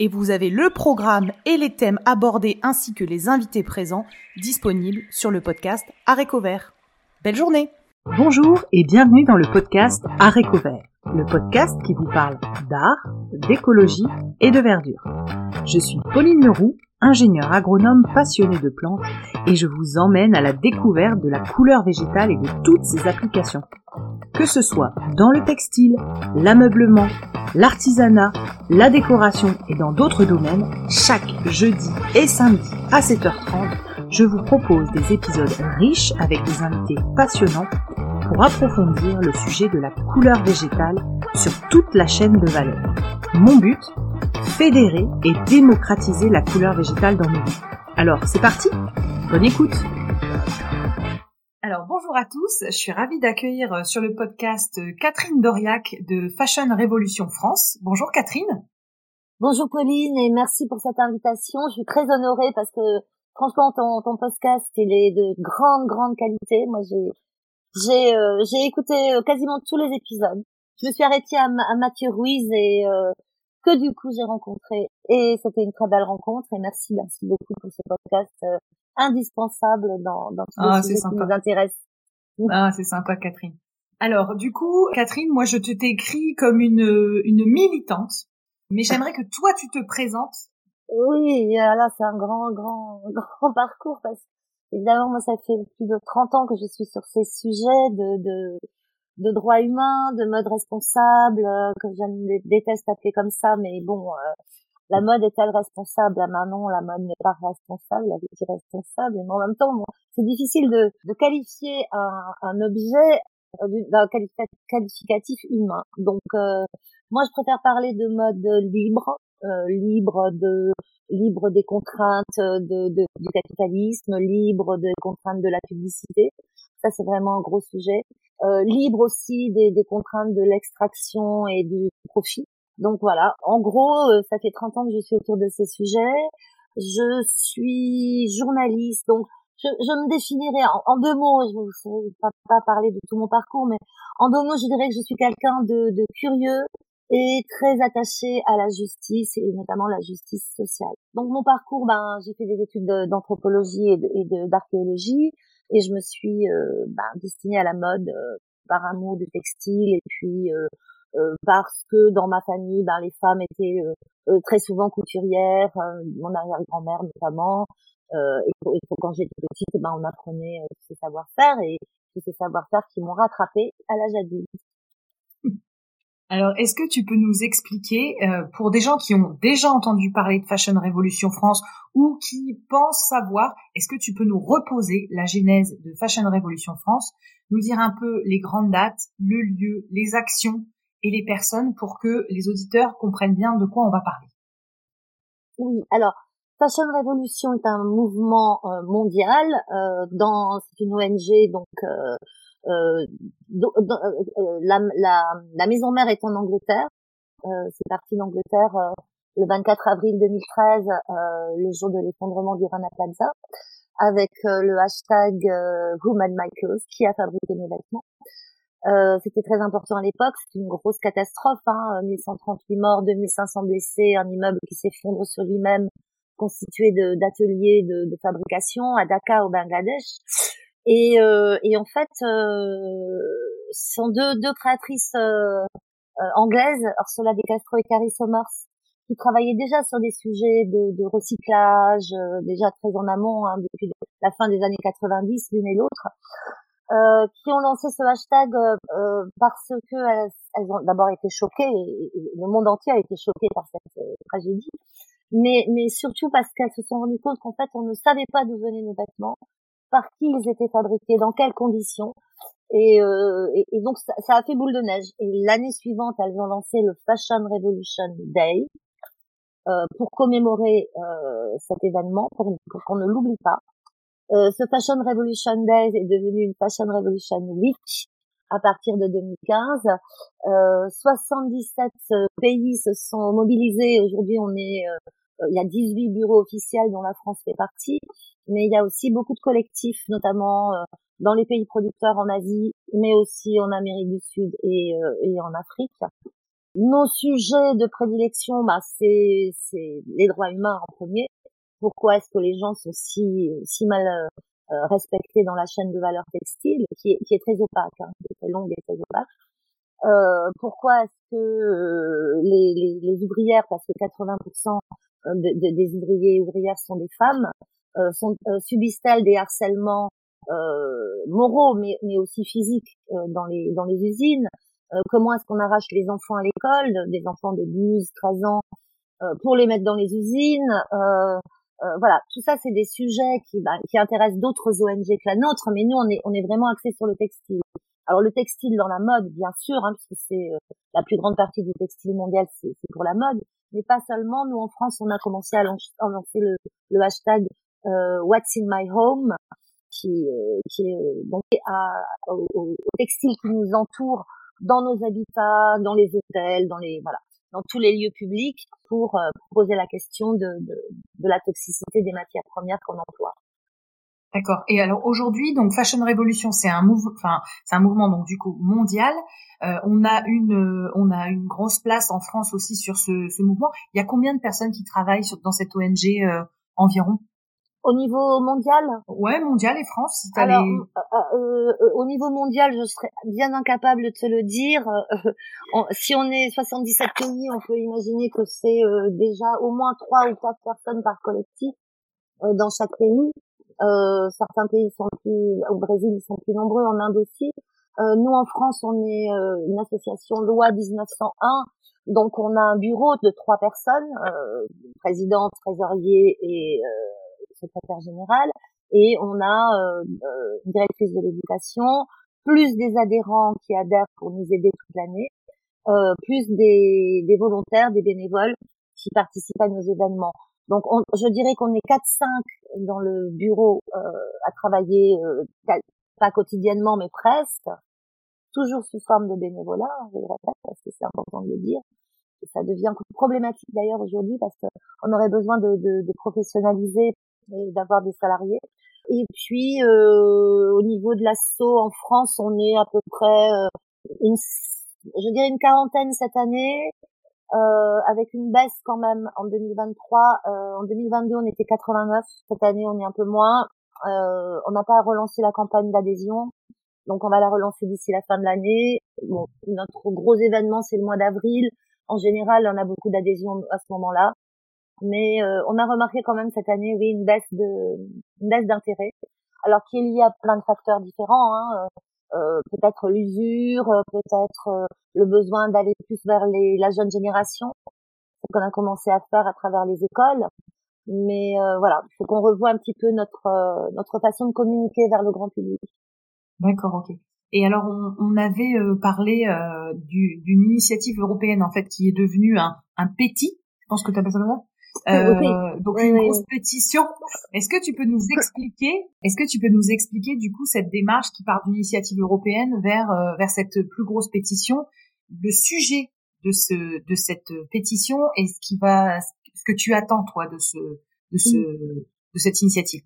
et vous avez le programme et les thèmes abordés ainsi que les invités présents disponibles sur le podcast Aréco Vert. Belle journée Bonjour et bienvenue dans le podcast Aréco Vert, le podcast qui vous parle d'art, d'écologie et de verdure. Je suis Pauline Leroux, ingénieure agronome passionnée de plantes et je vous emmène à la découverte de la couleur végétale et de toutes ses applications. Que ce soit dans le textile, l'ameublement, l'artisanat, la décoration et dans d'autres domaines, chaque jeudi et samedi à 7h30, je vous propose des épisodes riches avec des invités passionnants pour approfondir le sujet de la couleur végétale sur toute la chaîne de valeur. Mon but Fédérer et démocratiser la couleur végétale dans nos vies. Alors, c'est parti Bonne écoute alors bonjour à tous, je suis ravie d'accueillir euh, sur le podcast euh, Catherine Doriac de Fashion Révolution France. Bonjour Catherine. Bonjour Pauline et merci pour cette invitation. Je suis très honorée parce que franchement ton, ton podcast il est de grande grande qualité. Moi j'ai j'ai euh, j'ai écouté quasiment tous les épisodes. Je me suis arrêtée à, Mathieu Ruiz et que du coup j'ai rencontré et c'était une très belle rencontre et merci merci beaucoup pour ce podcast indispensable dans, dans tous ah, les sujets qui nous intéressent. Ah, c'est sympa, Catherine. Alors, du coup, Catherine, moi, je te t'écris comme une, une militante, mais j'aimerais que toi, tu te présentes. Oui, là, c'est un grand, grand, grand parcours parce évidemment, moi, ça fait plus de 30 ans que je suis sur ces sujets de, de, de droits humains, de mode responsable, euh, que je déteste appeler comme ça, mais bon, euh, la mode est-elle responsable? Ah ben non, la mode n'est pas responsable, la vie est responsable. Mais en même temps, c'est difficile de, de qualifier un, un objet euh, d'un qualificatif humain. Donc, euh, moi, je préfère parler de mode libre, euh, libre de libre des contraintes de, de, du capitalisme, libre des contraintes de la publicité. Ça, c'est vraiment un gros sujet. Euh, libre aussi des, des contraintes de l'extraction et du profit. Donc voilà, en gros, euh, ça fait 30 ans que je suis autour de ces sujets. Je suis journaliste, donc je, je me définirais en, deux mots, je ne vais pas, pas, parler de tout mon parcours, mais en deux mots, je dirais que je suis quelqu'un de, de curieux et très attaché à la justice et notamment la justice sociale. Donc mon parcours, ben j'ai fait des études d'anthropologie et d'archéologie et je me suis euh, ben, destinée à la mode euh, par amour du textile et puis euh, euh, parce que dans ma famille, ben, les femmes étaient euh, très souvent couturières, mon arrière-grand-mère notamment. et, quand j'étais petite, ben, on apprenait ces savoir-faire et ces savoir-faire qui m'ont rattrapée à l'âge adulte. Alors, est-ce que tu peux nous expliquer, pour des gens qui ont déjà entendu parler de Fashion Révolution France ou qui pensent savoir, est-ce que tu peux nous reposer la genèse de Fashion Révolution France, nous dire un peu les grandes dates, le lieu, les actions et les personnes pour que les auditeurs comprennent bien de quoi on va parler? Oui, alors Fashion Revolution est un mouvement euh, mondial euh, c'est une ONG donc euh, euh, la, la, la, maison mère est en Angleterre. c'est parti d'Angleterre le 24 avril 2013, le jour de l'effondrement du Rana Plaza, avec le hashtag Michaels qui a fabriqué mes vêtements. Euh, c'était très important à l'époque, c'est une grosse catastrophe, hein, 1138 morts, 2500 blessés, un immeuble qui s'effondre sur lui-même, constitué d'ateliers de, de, fabrication à Dhaka au Bangladesh. Et, euh, et en fait, euh, sont deux, deux créatrices euh, anglaises, Ursula De Castro et Carrie Somers, qui travaillaient déjà sur des sujets de, de recyclage, déjà très en amont, hein, depuis la fin des années 90, l'une et l'autre. Euh, qui ont lancé ce hashtag euh, parce que elles, ont d'abord été choquées, et, le monde entier a été choqué par cette tragédie, mais, mais surtout parce qu'elles se sont rendues compte qu'en fait on ne savait pas d'où venaient nos vêtements, par qui ils étaient fabriqués, dans quelles conditions, et, et, et donc ça, ça, a fait boule de neige. Et l'année suivante, elles ont lancé le Fashion Revolution Day, pour commémorer cet événement, pour, pour qu'on ne l'oublie pas. ce Fashion Revolution Day est devenu une Fashion Revolution Week à partir de 2015. Euh, 77 pays se sont mobilisés. Aujourd'hui, on est, il y a 18 bureaux officiels dont la France fait partie, mais il y a aussi beaucoup de collectifs, notamment dans les pays producteurs en Asie, mais aussi en Amérique du Sud et, euh, et en Afrique. Nos sujets de prédilection, bah, c'est, les droits humains en premier. Pourquoi est-ce que les gens sont si, si mal euh, respectés dans la chaîne de valeur textile, qui est, qui est très opaque, hein, qui est très longue et très opaque? Euh, Pourquoi est-ce que euh, les, les, les, ouvrières, parce que 80% des ouvriers et ouvrières sont des femmes, sont, subissent-elles des harcèlements euh, moraux, mais, mais aussi physiques euh, dans les dans les usines? Euh, comment est-ce qu'on arrache les enfants à l'école, des enfants de 12, 13 ans, pour les mettre dans les usines? Voilà, tout ça, c'est des sujets qui, bah, qui intéressent d'autres ONG que la nôtre, mais nous, on est, on est vraiment axé sur le textile. Alors le textile dans la mode, bien sûr, hein, puisque c'est la plus grande partie du textile mondial, c'est pour la mode, mais pas seulement. Nous, en France, on a commencé à lancer le, hashtag What's in my home, qui, euh, qui est euh, donc à, au, au, textile qui nous entoure dans nos habitats, dans les hôtels, dans les voilà, dans tous les lieux publics pour, euh, poser la question de, de, de, la toxicité des matières premières qu'on emploie. D'accord. Et alors aujourd'hui, donc Fashion Revolution, c'est un mouvement, enfin c'est un mouvement donc du coup mondial. Euh, on a une, on a une grosse place en France aussi sur ce, ce mouvement. Il y a combien de personnes qui travaillent sur, dans cette ONG euh, environ? Au niveau mondial? Ouais, mondial et France. Si Alors, euh, euh, euh, au niveau mondial, je serais bien incapable de te le dire. si on est 77 pays, on peut imaginer que c'est déjà au moins trois ou quatre personnes par collectif dans chaque pays. Certains pays sont plus, au Brésil, ils sont plus nombreux, en Inde aussi. nous, en France, on est une association loi 1901, donc on a un bureau de trois personnes, président, trésorier et secrétaire général, et on a euh, euh, une directrice de l'éducation, plus des adhérents qui adhèrent pour nous aider toute l'année, euh, plus des, volontaires, des bénévoles qui participent à nos événements. Donc on, je dirais qu'on est 4-5 dans le bureau euh, à travailler, euh, pas quotidiennement mais presque, toujours sous forme de bénévolat, je le répète parce que c'est important de le dire. Et ça devient problématique d'ailleurs aujourd'hui parce qu'on aurait besoin de, de, de professionnaliser d'avoir des salariés. Et puis euh, au niveau de l'assaut en France, on est à peu près euh, une, je dirais une quarantaine cette année, euh, avec une baisse quand même en 2023. Euh, en 2022, on était 89. Cette année, on est un peu moins. Euh, on n'a pas relancé la campagne d'adhésion, donc on va la relancer d'ici la fin de l'année. Bon, notre gros événement, c'est le mois d'avril. En général, on a beaucoup d'adhésions à ce moment-là mais euh, on a remarqué quand même cette année, oui, une baisse de, une baisse d'intérêt. Alors qu'il y a plein de facteurs différents, hein, euh, euh peut-être l'usure, euh, peut-être le besoin d'aller plus vers les, la jeune génération, ce qu'on a commencé à faire à travers les écoles. Mais voilà, il faut qu'on revoie un petit peu notre notre façon de communiquer vers le grand public. D'accord, ok. Et alors, on, on avait parlé d'une initiative européenne en fait qui est devenue un, un petit. Je pense que tu appelles ça comme euh, donc une grosse pétition. Est-ce que tu peux nous expliquer, est-ce que tu peux nous expliquer du coup cette démarche qui part d'une initiative européenne vers euh, vers cette plus grosse pétition, le sujet de ce de cette pétition et ce qui va ce que tu attends toi de ce de ce de cette initiative?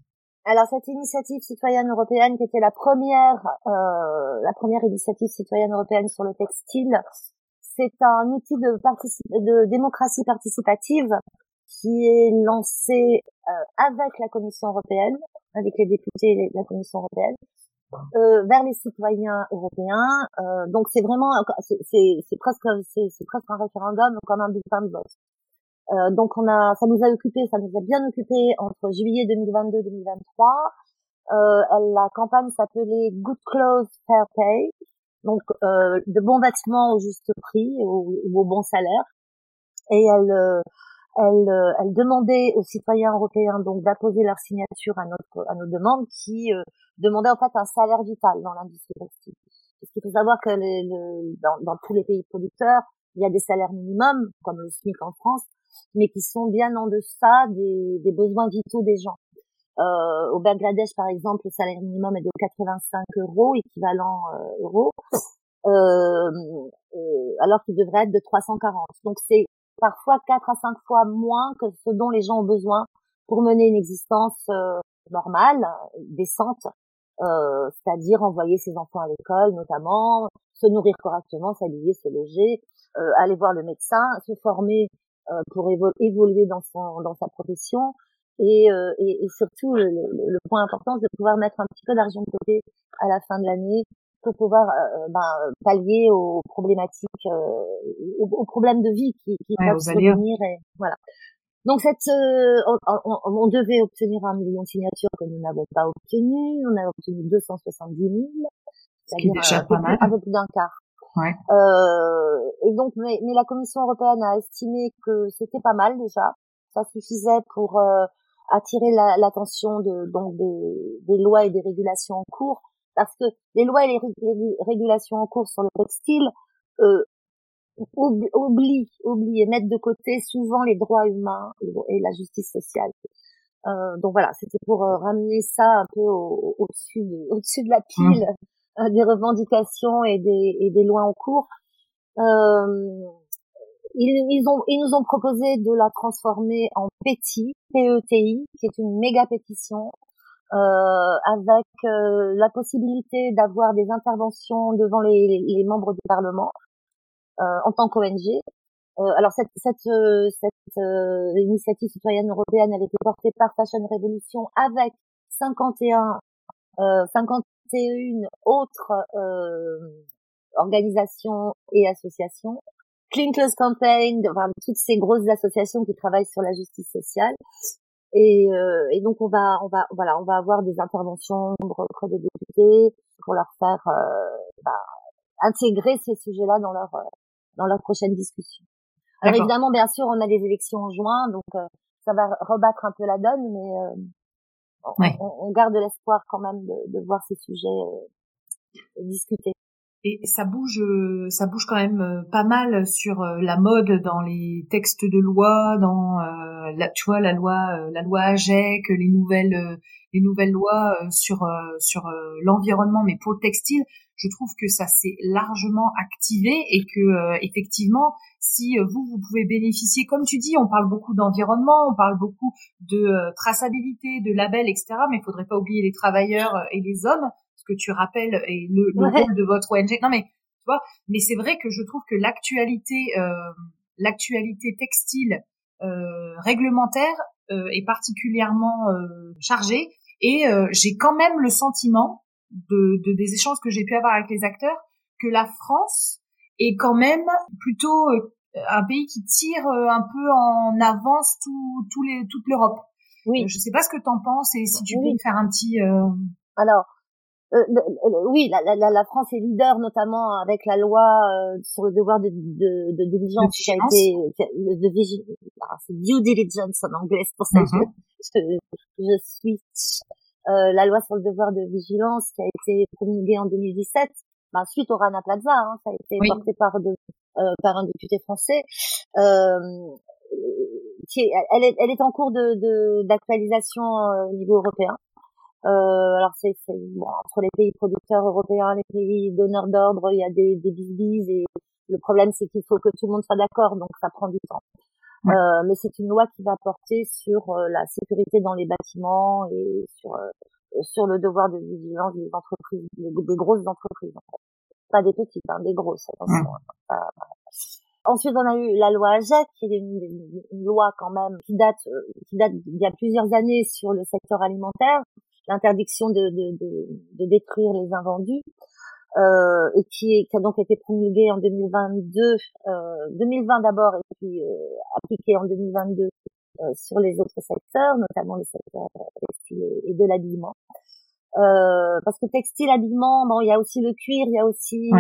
Alors cette initiative citoyenne européenne qui était la première euh, la première initiative citoyenne européenne sur le textile, c'est un outil de, de démocratie participative qui est lancé euh, avec la Commission européenne, avec les députés de la Commission européenne, euh, vers les citoyens européens. Euh, donc c'est vraiment, c'est presque, c'est presque un référendum comme un bulletin de vote. Euh, donc on a, ça nous a occupé, ça nous a bien occupé entre juillet 2022 2023. Euh, la campagne s'appelait Good Clothes Fair Pay, donc euh, de bons vêtements au juste prix ou au bon salaire. Et elle, elle, euh, elle demandait aux citoyens européens donc d'apposer leur signature à notre à nos demandes qui euh, demandaient en fait un salaire vital dans l'industrie textile. Parce qu'il faut savoir que le, dans, dans, tous les pays producteurs, il y a des salaires minimums comme le SMIC en France, mais qui sont bien en deçà des, des besoins vitaux des gens. Euh, au Bangladesh, par exemple, le salaire minimum est de 85 euros, équivalent euh, euros, euh, euh, alors qu'il devrait être de 340. Donc c'est parfois 4 à 5 fois moins que ce dont les gens ont besoin pour mener une existence euh, normale, décente, euh, c'est-à-dire envoyer ses enfants à l'école notamment, se nourrir correctement, s'habiller, se loger, euh, aller voir le médecin, se former euh, pour évoluer dans son dans sa profession. Et, euh, et, et surtout le, le, point important c'est de pouvoir mettre un petit peu d'argent de côté à la fin de l'année pour pouvoir ben, pallier aux problématiques aux, aux, problèmes de vie qui, qui peuvent et voilà donc cette, euh, on, on, devait obtenir un million de signatures que nous n'avons pas obtenu. On a obtenu 270 000, c'est-à-dire un, un peu plus d'un quart. Ouais. Euh, et donc, mais, mais, la Commission européenne a estimé que c'était pas mal déjà. Ça suffisait pour euh, attirer l'attention de donc des, des, lois et des régulations en cours, parce que les lois et les, les régulations en cours sur le textile euh, oublie, oublie et mettre de côté souvent les droits humains et la justice sociale. Euh, donc voilà, c'était pour euh, ramener ça un peu au-dessus au de, au-dessus de la mmh. pile euh, des revendications et des, et des lois en cours. Euh, ils, ils, ont, ils nous ont proposé de la transformer en PETI, PETI, qui est une méga pétition, euh, avec la possibilité d'avoir des interventions devant les, les membres du Parlement euh, en tant qu'ONG. Euh, alors cette, cette, euh, cette initiative citoyenne européenne, elle était portée par Fashion Revolution avec 51, 51 autres organisations et associations. Clean Clothes Campaign, enfin, toutes ces grosses associations qui travaillent sur la justice sociale. Et, euh, et, donc on va, on va, voilà, on va avoir des interventions auprès des députés pour leur faire euh, bah, intégrer ces sujets-là dans leur dans leur prochaine discussion. Alors évidemment, bien sûr, on a des élections en juin, donc euh, ça va rebattre un peu la donne, mais euh, on, on, garde l'espoir quand même de, de voir ces sujets euh, discutés. Et ça bouge, ça bouge quand même pas mal sur la mode dans les textes de loi, dans la, tu vois la loi, la loi AGEC, les nouvelles, les nouvelles lois sur sur l'environnement, mais pour le textile, je trouve que ça s'est largement activé et que euh, effectivement, si euh, vous vous pouvez bénéficier, comme tu dis, on parle beaucoup d'environnement, on parle beaucoup de euh, traçabilité, de labels, etc. Mais il faudrait pas oublier les travailleurs et les hommes, que tu rappelles et le, le rôle de votre ONG. Non mais tu vois, mais c'est vrai que je trouve que l'actualité, l'actualité textile réglementaire est particulièrement chargée et j'ai quand même le sentiment de, de des échanges que j'ai pu avoir avec les acteurs que la France est quand même plutôt euh, un pays qui tire euh, un peu en avance tout, tout les, toute l'Europe. Oui. Euh, je sais pas ce que tu en penses et si tu peux me faire un petit. Alors, oui, la, la, la, France est leader, notamment avec la loi sur le devoir de, de, de diligence qui a été de, vigilance. Ah, c'est due diligence en anglais, c'est pour ça que mm-hmm. je, je, je suis euh, la loi sur le devoir de vigilance qui a été promulguée en 2017, bah, suite au Rana Plaza, hein, ça a été porté par, de, euh, par un député français. Euh, qui est, elle, est, elle est en cours de d'actualisation euh, au niveau européen. Euh, alors c'est bon, entre les pays producteurs européens, les pays donneurs d'ordre, il y a des, des bisbis et le problème c'est qu'il faut que tout le monde soit d'accord, donc ça prend du temps. Euh, mais c'est une loi qui va porter sur euh, la sécurité dans les bâtiments et sur euh, sur le devoir de vigilance des entreprises, des, grosses entreprises, en fait. pas des petites, hein, des grosses. Attention. Hein. Ensuite, on a eu la loi AGEC, qui est une, une, loi quand même qui date, qui date d'il y a plusieurs années sur le secteur alimentaire, l'interdiction de, de, de, de, détruire les invendus euh, et qui, qui, a donc été promulguée en 2022, euh, 2020 d'abord et puis euh, appliquée en 2022 euh, sur les autres secteurs, notamment le secteur textile et de l'habillement. Euh, parce que textile, habillement, bon, il y a aussi le cuir, il y a aussi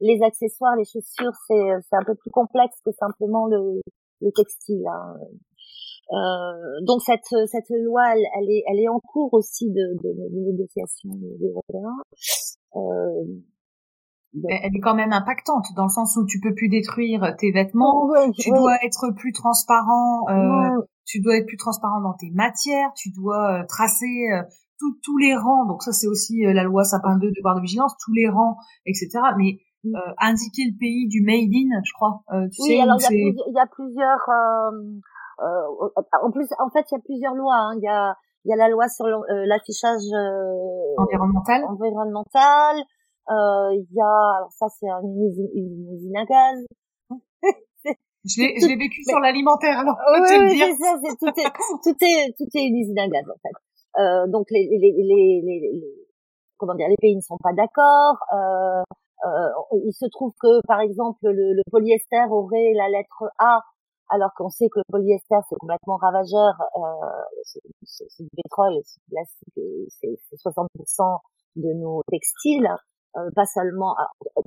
les accessoires, les chaussures, c'est c'est un peu plus complexe que simplement le, le textile. Hein. Euh, donc cette cette loi, elle, elle, est elle est en cours aussi de, de, de négociation européenne. Euh, elle est quand même impactante dans le sens où tu peux plus détruire tes vêtements, tu dois être plus transparent, euh, tu dois être plus transparent dans tes matières, tu dois euh, tracer euh, tous les rangs. Donc ça c'est aussi la loi Sapin 2 devoir de vigilance, tous les rangs, etc. Mais mm. indiquer le pays du made in, je crois. tu oui, alors il y, a plusieurs. En plus, en fait, il y a plusieurs lois. Hein. Il y a il y a la loi sur l'affichage environnemental. Environnemental. Euh, il y a, alors ça c'est une usine, à gaz. je l'ai, je l'ai vécu sur l'alimentaire, alors. Oui, oui c'est ça, c'est, tout est, tout est, tout est une usine à gaz, en fait. Euh, donc les, les, les, les, comment dire, les pays ne sont pas d'accord. Euh, euh, il se trouve que, par exemple, le, le polyester aurait la lettre A, alors qu'on sait que le polyester c'est complètement ravageur. Euh, c'est, du pétrole, c'est du plastique, c'est 60% de nos textiles. Euh, pas seulement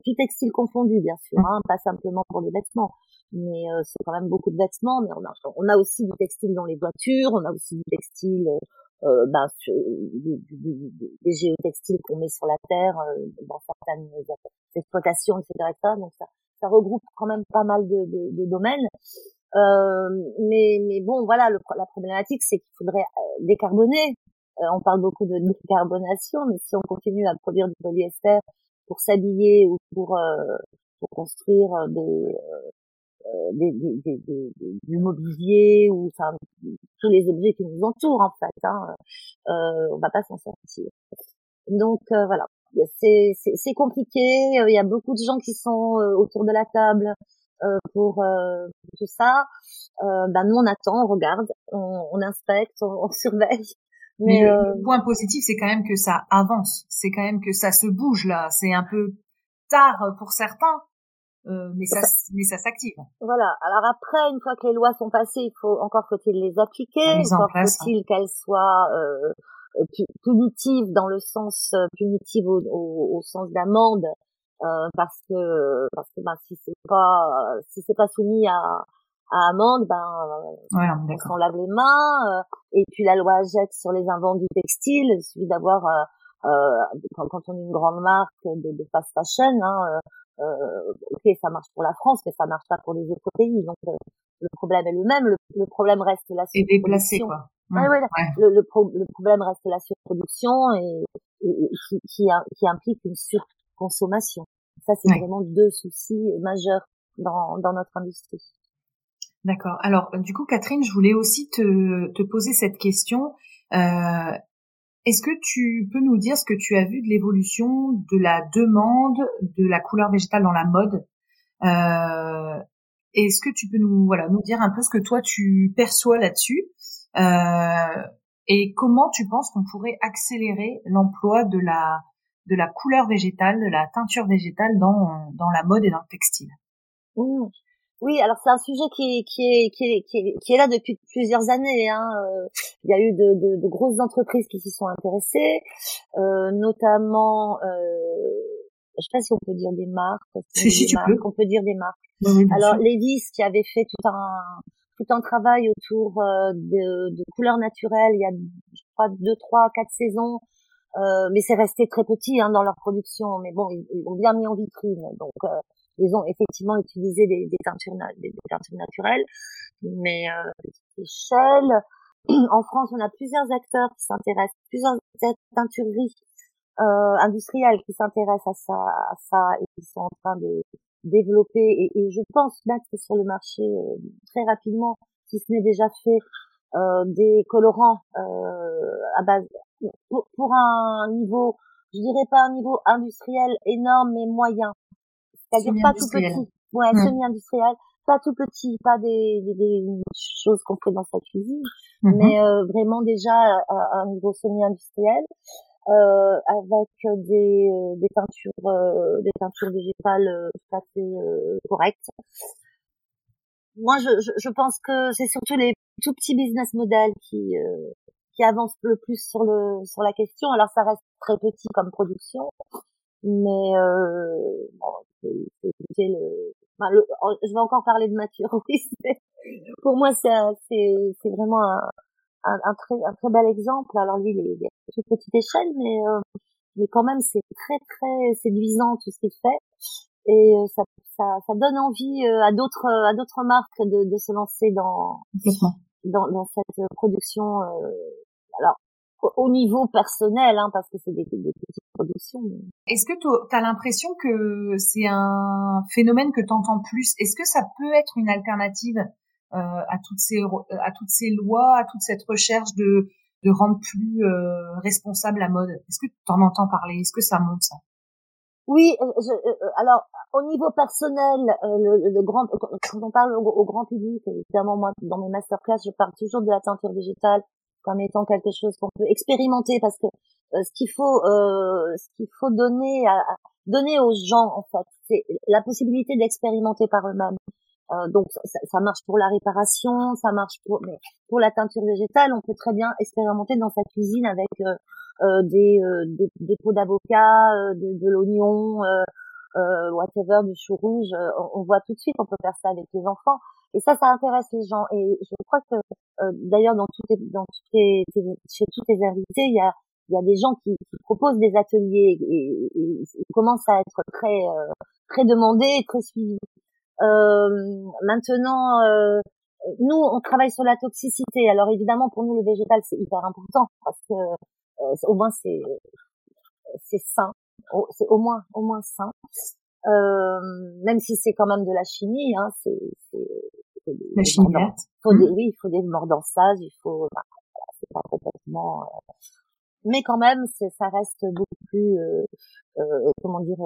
tout textile confondu bien sûr, hein, pas simplement pour les vêtements, mais euh, c'est quand même beaucoup de vêtements. Mais on a, on a aussi du textile dans les voitures, on a aussi du textile, euh, ben, des géotextiles qu'on met sur la terre dans certaines exploitations, etc., etc. Donc ça, ça regroupe quand même pas mal de, de, de domaines. Euh, mais, mais bon, voilà, la problématique, c'est qu'il faudrait décarboner euh, on parle beaucoup de décarbonation, mais si on continue à produire du polyester pour s'habiller ou pour, euh, pour construire euh, des, des, des, des, du mobilier ou enfin tous les objets qui nous entourent en fait, hein, euh, on va pas s'en sortir. Donc voilà, c'est compliqué. Il y a beaucoup de gens qui sont autour de la table pour tout ça. ben nous on attend, on regarde, on, on inspecte, on, on surveille. Mais, le euh, point positif, c'est quand même que ça avance. C'est quand même que ça se bouge là. C'est un peu tard pour certains, euh, mais ça, mais ça s'active. Voilà. Alors après, une fois que les lois sont passées, il faut encore faut-il les appliquer. Encore faut-il qu'elles soient euh, punitives dans le sens euh, punitive au, au, au sens d'amende, euh, parce que parce que ben, si c'est pas si c'est pas soumis à à amende, ben ouais, on, s'en lave les mains. Euh, et puis la loi AGEC sur les invendus textiles, il suffit d'avoir euh, euh, quand, quand, on est une grande marque de, de fast fashion, hein, euh, ok, ça marche pour la France, mais ça marche pas pour les autres pays. Donc le problème est le même. Le, problème reste la surproduction. quoi. Ouais, ouais, Le, le, le, problème reste la surproduction et, qui, qui, qui, implique une surconsommation. Ça, c'est vraiment deux soucis majeurs dans, dans notre industrie. D'accord. Alors, du coup, Catherine, je voulais aussi te, te poser cette question. Euh, Est-ce que tu peux nous dire ce que tu as vu de l'évolution de la demande de la couleur végétale dans la mode? Euh, Est-ce que tu peux nous voilà nous dire un peu ce que toi tu perçois là-dessus? Euh, et comment tu penses qu'on pourrait accélérer l'emploi de la de la couleur végétale, de la teinture végétale dans dans la mode et dans le textile mmh. Oui, alors c'est un sujet qui est, qui est, qui est, qui est, qui est là depuis plusieurs années. Hein. Euh, il y a eu de, de, de grosses entreprises qui s'y sont intéressées, euh, notamment, euh, je sais pas si on peut dire des marques. Si, si, tu peux. On peut dire des marques. alors Levis qui avait fait tout un tout un travail autour euh, de, de couleurs naturelles il y a je crois deux trois quatre saisons euh, mais c'est resté très petit hein, dans leur production. Mais bon ils, ils l'ont bien mis en vitrine. Donc euh, ils ont effectivement utilisé des, des teintures, des, teintures naturelles, mais euh, échelle. En France, on a plusieurs acteurs qui s'intéressent, plusieurs teintureries euh, industrielles qui s'intéressent à ça, à ça et qui sont en train de développer. Et, et je pense mettre sur le marché euh, très rapidement, si ce n'est déjà fait, euh, des colorants euh, à base pour, pour, un niveau, je dirais pas un niveau industriel énorme mais moyen. C'est-à-dire pas tout petit, ouais, mmh. semi-industriel, pas tout petit, pas des, des, des choses qu'on fait dans sa cuisine, mmh mais euh, vraiment déjà à, un niveau semi-industriel, euh, avec des, euh, des peintures, euh, des peintures végétales euh, tout à fait correctes. Moi, je, je, je pense que c'est surtout les tout petits business models qui qui avancent le plus sur le sur la question. Alors ça reste très petit comme production, mais euh, bon, c'est le, enfin, le, je vais encore parler de Mathieu. Pour moi c'est c'est vraiment un, un, un, très un très bel exemple. Alors lui il est, il est à toute petite échelle, mais euh, mais quand même c'est très très séduisant tout ce qu'il fait et ça, ça, ça donne envie à d'autres à d'autres marques de, de se lancer dans dans, dans cette production alors au niveau personnel, hein, parce que c'est des, des, petites productions. Est-ce que tu as l'impression que c'est un phénomène que tu entends plus? Est-ce que ça peut être une alternative euh, à toutes ces à toutes ces lois, à toute cette recherche de de rendre plus euh, responsable la mode? Est-ce que tu en entends parler? Est-ce que ça monte ça? Oui, euh, je, euh, alors au niveau personnel, le, le, grand quand on parle au, au, grand public, évidemment moi dans mes masterclass, je parle toujours de la teinture végétale comme étant quelque chose qu'on peut expérimenter parce que euh, ce qu'il faut euh, ce qu'il faut donner à, donner aux gens en fait c'est la possibilité d'expérimenter par eux-mêmes. Euh, donc ça, ça, marche pour la réparation ça marche pour mais pour la teinture végétale on peut très bien expérimenter dans sa cuisine avec euh, euh des, des, des pots d'avocat de, de l'oignon whatever du chou rouge on, on voit tout de suite on peut faire ça avec les enfants et ça, ça intéresse les gens. Et je crois que euh, d'ailleurs dans toutes les, dans toutes les, chez tous les invités, il y a il y a des gens qui, qui proposent des ateliers et, et commencent à être très euh, très demandés, très suivis. Euh, maintenant, euh, nous, on travaille sur la toxicité. Alors évidemment, pour nous, le végétal, c'est hyper important parce que euh, au moins c'est c'est sain, c'est au moins au moins sain. Euh, même si c'est quand même de la chimie, hein, c'est la chimie faut des, mmh. oui, il faut des mordançages, il faut, bah, c'est pas complètement, euh, mais quand même, ça reste beaucoup plus, euh, euh, comment dire,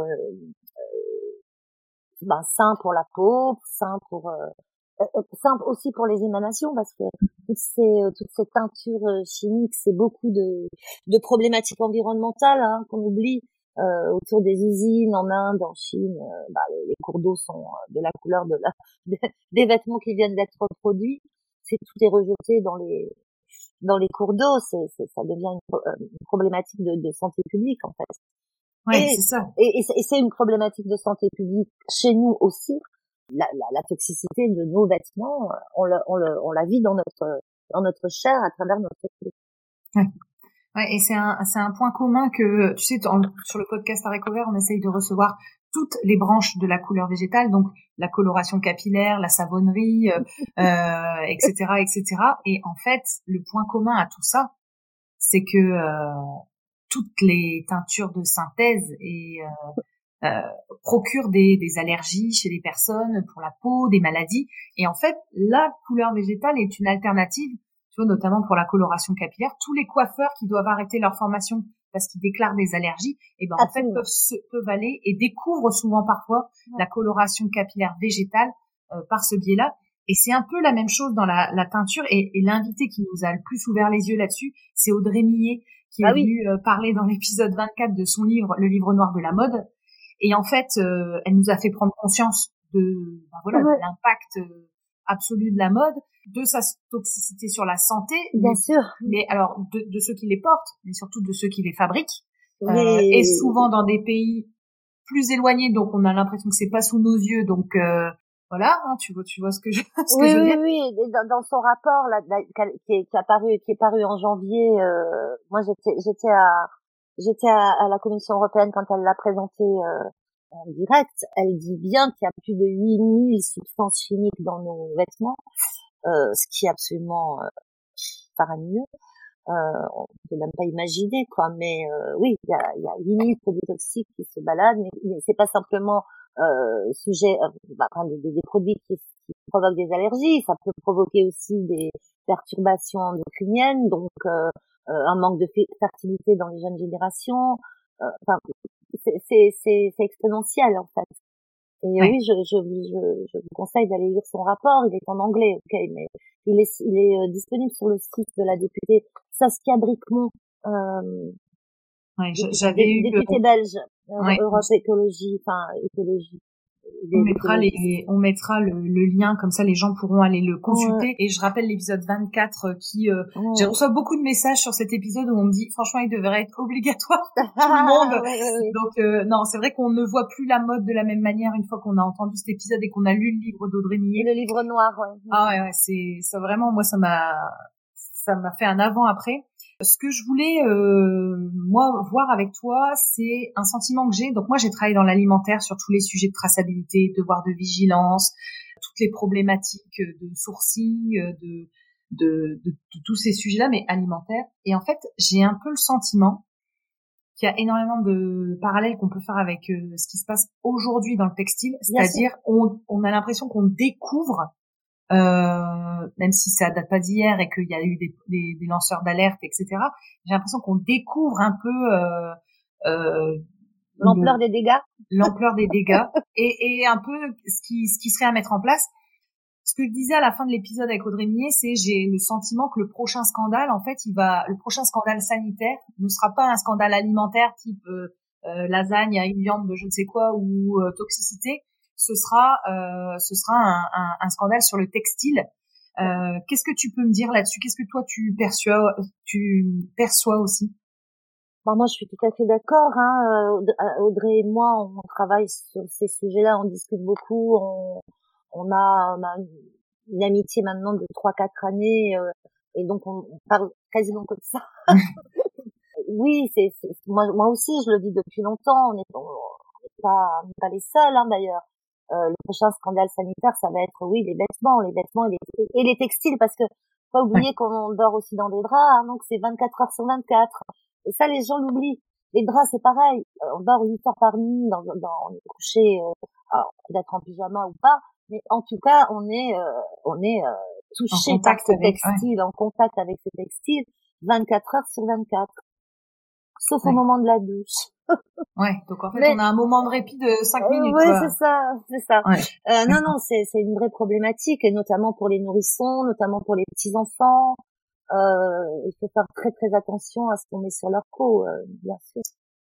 ben, sain pour la peau, sain pour, sain aussi pour les émanations parce que toutes ces toutes ces teintures chimiques c'est beaucoup de de problématiques environnementales hein, qu'on oublie euh, autour des usines en Inde, en Chine, euh, bah, les, cours d'eau sont euh, de la couleur de la, des vêtements qui viennent d'être produits. C'est tout est rejeté dans les dans les cours d'eau. C'est, ça devient une, problématique de, de, santé publique en fait. Ouais, c'est ça. Et, et, c'est une problématique de santé publique chez nous aussi. La, la, la toxicité de nos vêtements, on, le, on, le, on la vit dans notre dans notre chair à travers notre ouais. Ouais, et c'est un, c'est un point commun que, tu sais, sur le podcast Recover, on essaye de recevoir toutes les branches de la couleur végétale, donc la coloration capillaire, la savonnerie, euh, euh etc., etc. Et en fait, le point commun à tout ça, c'est que euh, toutes les teintures de synthèse et euh, euh, procurent des, des allergies chez les personnes pour la peau, des maladies. Et en fait, la couleur végétale est une alternative tu vois, notamment pour la coloration capillaire, tous les coiffeurs qui doivent arrêter leur formation parce qu'ils déclarent des allergies, et eh ben en fait peuvent se, peuvent aller et découvrent souvent parfois la coloration capillaire végétale euh, par ce biais-là. Et c'est un peu la même chose dans la, la teinture. Et, et l'invité qui nous a le plus ouvert les yeux là-dessus, c'est Audrey Millet, qui ah est venue euh, parler dans l'épisode 24 de son livre, le livre noir de la mode. Et en fait, euh, elle nous a fait prendre conscience de, ben voilà, de l'impact absolu de la mode, de sa toxicité sur la santé. Bien sûr. Mais alors de, de, ceux qui les portent, mais surtout de ceux qui les fabriquent. Euh, et souvent dans des pays plus éloignés, donc on a l'impression que c'est pas sous nos yeux, donc euh, voilà, hein, tu vois, tu vois ce que je, ce oui, que je veux oui, dire. Oui, oui, dans, dans son rapport là, qui, est, qui a paru, qui est paru en janvier, euh, moi j'étais, j'étais à, j'étais à, à, la Commission européenne quand elle l'a présenté euh, en direct, elle dit bien qu'il y a plus de 8000 substances chimiques dans nos vêtements, euh, ce qui est absolument euh, faramineux. Euh, on peut même pas imaginer quoi, mais euh, oui, il y a, y a 8000 produits toxiques qui se baladent, mais, c'est pas simplement euh, sujet, euh, bah, des, produits qui, provoquent des allergies, ça peut provoquer aussi des perturbations endocriniennes, donc un manque de fertilité dans les jeunes générations. C'est exponentiel en fait. Et oui, je, je, je, je, vous conseille d'aller lire son rapport. Il est en anglais, ok, mais il est, il est euh, disponible sur le site de la députée Saskia Bricmont. Euh, ouais, j'avais eu députée belge, euh, Europe Écologie, enfin écologie on mettra les, on mettra le, le, lien comme ça les gens pourront aller le consulter. Et je rappelle l'épisode 24 euh, qui euh, j'ai reçu beaucoup de messages sur cet épisode où on me dit franchement il devrait être obligatoire pour tout le monde. donc euh, non c'est vrai qu'on ne voit plus la mode de la même manière une fois qu'on a entendu cet épisode et qu'on a lu le livre d'Audrey Millet. Le livre noir ouais. Ah ouais, ouais c'est ça vraiment moi ça m'a ça m'a fait un avant après ce que je voulais moi voir avec toi, c'est un sentiment que j'ai. Donc moi, j'ai travaillé dans l'alimentaire sur tous les sujets de traçabilité, devoir de vigilance, toutes les problématiques de sourcing, de de, de, de tous ces sujets-là, mais alimentaires. Et en fait, j'ai un peu le sentiment qu'il y a énormément de parallèles qu'on peut faire avec euh, ce qui se passe aujourd'hui dans le textile, c'est-à-dire on, on, a l'impression qu'on découvre, euh, même si ça date pas d'hier et qu'il y a eu des, des, des lanceurs d'alerte, etc. J'ai l'impression qu'on découvre un peu euh, euh, l'ampleur des dégâts, l'ampleur des dégâts et, et un peu ce qui, ce qui serait à mettre en place ce que je disais à la fin de l'épisode avec Audrey Millet, c'est j'ai le sentiment que le prochain scandale, en fait, il va, le prochain scandale sanitaire ne sera pas un scandale alimentaire type euh, euh, lasagne à une viande de je ne sais quoi ou euh, toxicité. Ce sera, ce sera un, un, un, scandale sur le textile. Qu'est-ce que tu peux me dire là-dessus? Qu'est-ce que toi tu perçois, tu perçois aussi? Bon, moi, je suis tout à fait d'accord. Hein. Audrey et moi, on travaille sur ces sujets-là, on discute beaucoup, on, on a, on a une, amitié maintenant de trois quatre années euh, et donc on, parle quasiment que de ça. oui, c'est moi, moi aussi je le dis depuis longtemps. On n'est pas, on pas les seuls hein, d'ailleurs. Euh, le prochain scandale sanitaire, ça va être oui les vêtements, les vêtements et les, et les textiles parce que pas oublier qu'on dort aussi dans des draps, hein, donc c'est 24 heures sur 24. Et ça, les gens l'oublient. Les draps, c'est pareil. Euh, on dort 8 heures par nuit, dans, dans, on est couché, euh, alors peut-être en pyjama ou pas, mais en tout cas, on est, euh, on est euh, touché par ce textile, en contact avec ce textile, 24 heures sur 24, sauf au moment de la douche. Ouais, donc en fait, on a un moment de répit de 5 euh, minutes. Oui, c'est ça, c'est ça. Euh, non, non, c'est c'est une vraie problématique, et notamment pour les nourrissons, notamment pour les petits enfants. Euh, il faut faire très très attention à ce qu'on met sur leur peau, bien sûr.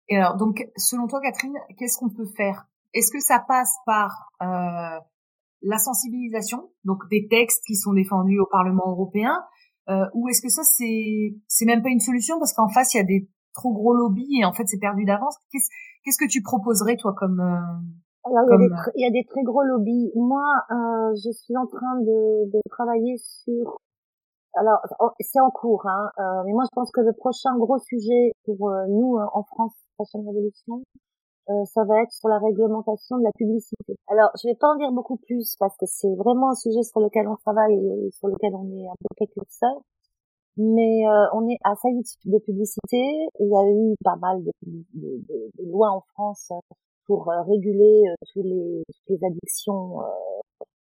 Et alors, donc, selon toi, Catherine, qu'est-ce qu'on peut faire? Est-ce que ça passe par euh, la sensibilisation, donc des textes qui sont défendus au Parlement européen, euh, ou est-ce que ça c'est c'est même pas une solution parce qu'en face il y a des trop gros lobbies et en fait c'est perdu d'avance. Qu'est-ce qu'est-ce que tu proposerais toi comme euh, alors, il, y a des il y a des très gros lobbies. Moi, euh, je suis en train de, de travailler sur. Alors, c'est en cours, hein, euh, mais moi, je pense que le prochain gros sujet pour euh, nous en France, Fashion Révolution, euh, ça va être sur la réglementation de la publicité. Alors, je vais pas en dire beaucoup plus parce que c'est vraiment un sujet sur lequel on travaille et sur lequel on est un peu précurseur. Mais euh, on est ça de publicité. Il y a eu pas mal de, de, de, lois en France pour euh, réguler tous les, toutes les addictions,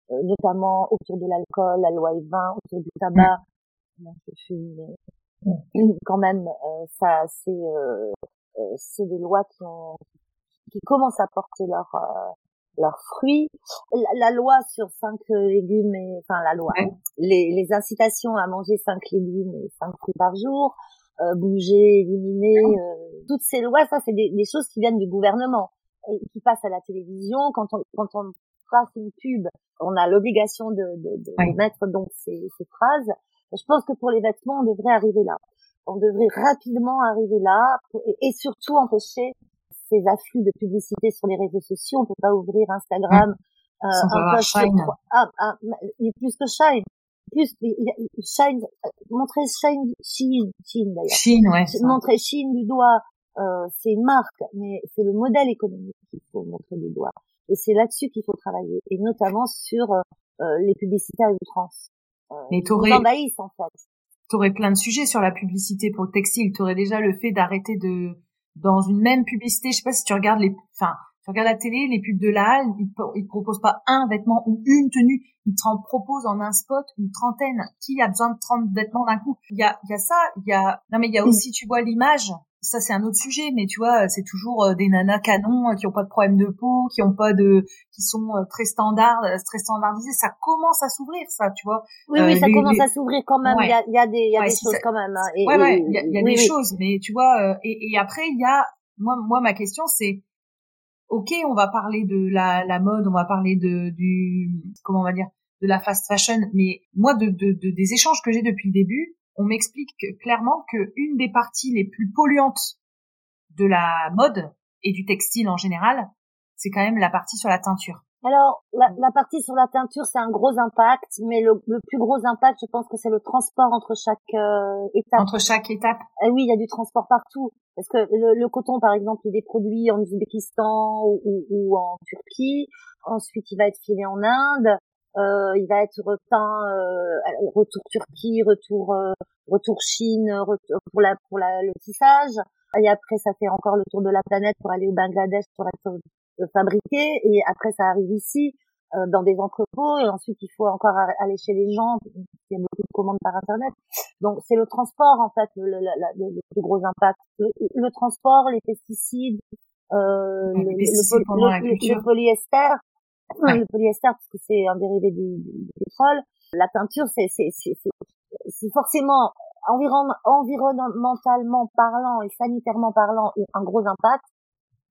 notamment autour de l'alcool, la loi E20, autour du tabac. quand même, ça, c'est c'est des lois qui ont qui commencent à porter leurs euh, leurs fruits. La, loi sur cinq légumes et enfin la loi, les, les incitations à manger cinq légumes et cinq fruits par jour, euh, bouger, éliminer, euh, toutes ces lois, ça c'est des, des, choses qui viennent du gouvernement et qui passent à la télévision. Quand on quand on fasse une pub, on a l'obligation de, de, de mettre donc ces, ces phrases. Je pense que pour les vêtements, on devrait arriver là. On devrait rapidement arriver là et surtout empêcher ces afflux de publicité sur les réseaux sociaux. On peut pas ouvrir Instagram. Euh, un post Shine. Ah, ah, mais plus que Shine. Plus, Shine, montrer Shine, Shine, Shine d'ailleurs. Shine, ouais. Montrer Shine du doigt, euh, c'est une marque, mais c'est le modèle économique qu'il faut montrer du doigt. Et c'est là-dessus qu'il faut travailler, et notamment sur euh, euh les publicités à outrance. Euh, mais t'aurais, en fait. T'aurais plein de sujets sur la publicité pour le textile. T'aurais déjà le fait d'arrêter de dans une même publicité, je sais pas si tu regardes les, enfin, tu regardes la télé, les pubs de la Halle, ils, ils proposent pas un vêtement ou une tenue, ils te proposent en un spot une trentaine. Qui a besoin de 30 vêtements d'un coup? Il y a, il y a ça, il y a, non mais il y a aussi, tu vois, l'image ça c'est un autre sujet, mais tu vois, c'est toujours euh, des nanas canons euh, qui ont pas de problème de peau, qui ont pas de, qui sont euh, très standards, très standardisées. Ça commence à s'ouvrir, ça, tu vois. Oui, oui, ça commence à s'ouvrir quand même. Il y, a, y a des, il y a des choses quand même. Hein. Et, ouais, ouais, il y a, y a des choses, mais tu vois. et, et après, il y a, moi, moi, ma question, c'est, ok, on va parler de la, la mode, on va parler de du, comment on va dire, de la fast fashion, mais moi, de, de, de des échanges que j'ai depuis le début, on m'explique clairement que une des parties les plus polluantes de la mode et du textile en général, c'est quand même la partie sur la teinture. Alors, la, la, partie sur la teinture, c'est un gros impact, mais le, le, plus gros impact, je pense que c'est le transport entre chaque euh, étape. Entre chaque étape eh Oui, il y a du transport partout. Parce que le, le coton, par exemple, il est produit en Ouzbékistan ou, ou, ou, en Turquie. Ensuite, il va être filé en Inde. Euh, il va être reteint, euh, retour Turquie, retour euh, retour Chine, retour pour la pour la, le tissage. Et après, ça fait encore le tour de la planète pour aller au Bangladesh pour être fabriqué. Et après, ça arrive ici euh, dans des entrepôts. Et ensuite, il faut encore aller chez les gens. Il y a beaucoup de commandes par Internet. Donc, c'est le transport, en fait, le, le, le, le plus gros impact. Le, transport, les pesticides, euh, les pesticides le, polyester. Le polyester, parce que c'est un dérivé du, du, pétrole. La peinture, c'est c'est forcément environnementalement parlant et sanitairement parlant un gros impact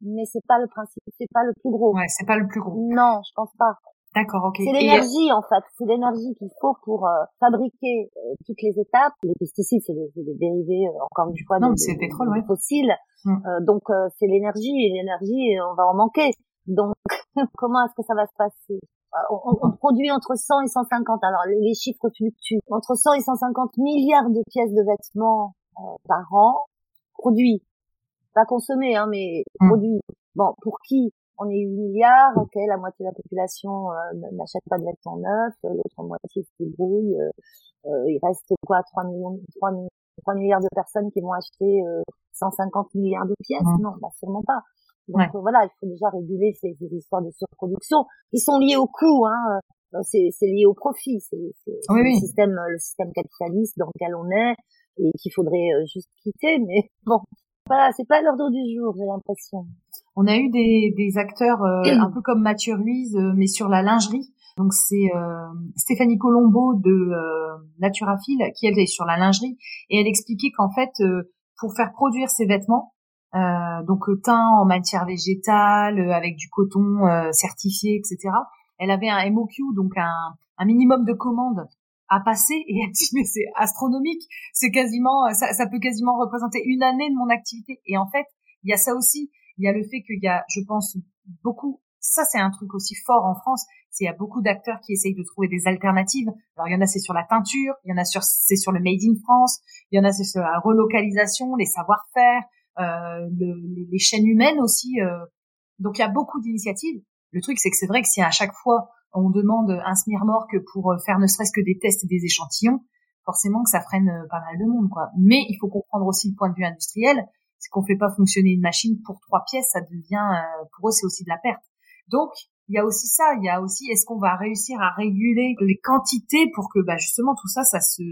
mais c'est pas le principe, c'est pas le plus gros. Ouais, c'est pas le plus gros. Non, je pense pas. D'accord, ok. C'est l'énergie en fait, c'est l'énergie qu'il faut pour euh, fabriquer euh, toutes les étapes. Les pesticides, c'est des, des, dérivés euh, encore une fois non, de, c'est pétrole, ouais. fossiles. Mm. donc c'est l'énergie et l'énergie, on va en manquer. Donc comment est-ce que ça va se passer? On, on, produit entre 100 et 150. Alors les, chiffres fluctuent. Entre 100 et 150 milliards de pièces de vêtements par an produits pas consommé, hein, mais mmh. produit. Bon, pour qui? On est 8 milliards, ok, la moitié de la population euh, n'achète pas de vêtements neufs, l'autre moitié se débrouille. Euh, euh, il reste quoi? 3 millions, 3, 3, milliards de personnes qui vont acheter 150 euh, milliards de pièces? Mmh. Non, bah, sûrement pas. Donc euh, voilà, il faut déjà réguler ces, ces, histoires de surproduction qui sont liées au coût. Hein, c'est, c'est lié au profit, c'est, oui, le système, le système capitaliste dans lequel on est et qu'il faudrait juste quitter. Mais bon, voilà, c'est pas l'ordre du jour, j'ai l'impression. On a eu des, des acteurs euh, un peu comme Mathieu Ruiz, euh, mais sur la lingerie. Donc c'est euh, Stéphanie Colombo de euh, Naturaphile qui elle est sur la lingerie et elle expliquait qu'en fait pour faire produire ces vêtements, donc teint en matière végétale avec du coton certifié, etc. Elle avait un MOQ, donc un, un minimum de commandes à passer et elle dit mais c'est astronomique, c'est quasiment ça, ça peut quasiment représenter une année de mon activité et en fait il y a ça aussi, il y a le fait qu'il y a je pense beaucoup ça c'est un truc aussi fort en France, c'est il y a beaucoup d'acteurs qui essayent de trouver des alternatives. Alors il y en a c'est sur la teinture, il y en a sur c'est sur le made in France, il y en a c'est sur la relocalisation, les savoir-faire, euh, le, les, chaînes humaines aussi. Euh. Donc il y a beaucoup d'initiatives. Le truc c'est que c'est vrai que si à chaque fois on demande un smirmorque pour euh, faire ne serait-ce que des tests et des échantillons, forcément que ça freine euh, pas mal de monde, quoi. Mais il faut comprendre aussi le point de vue industriel, c'est qu'on fait pas fonctionner une machine pour trois pièces, ça devient, euh, pour eux, c'est aussi de la perte. Donc, il y a aussi ça, il y a aussi, est-ce qu'on va réussir à réguler les quantités pour que, bah, justement, tout ça, ça se,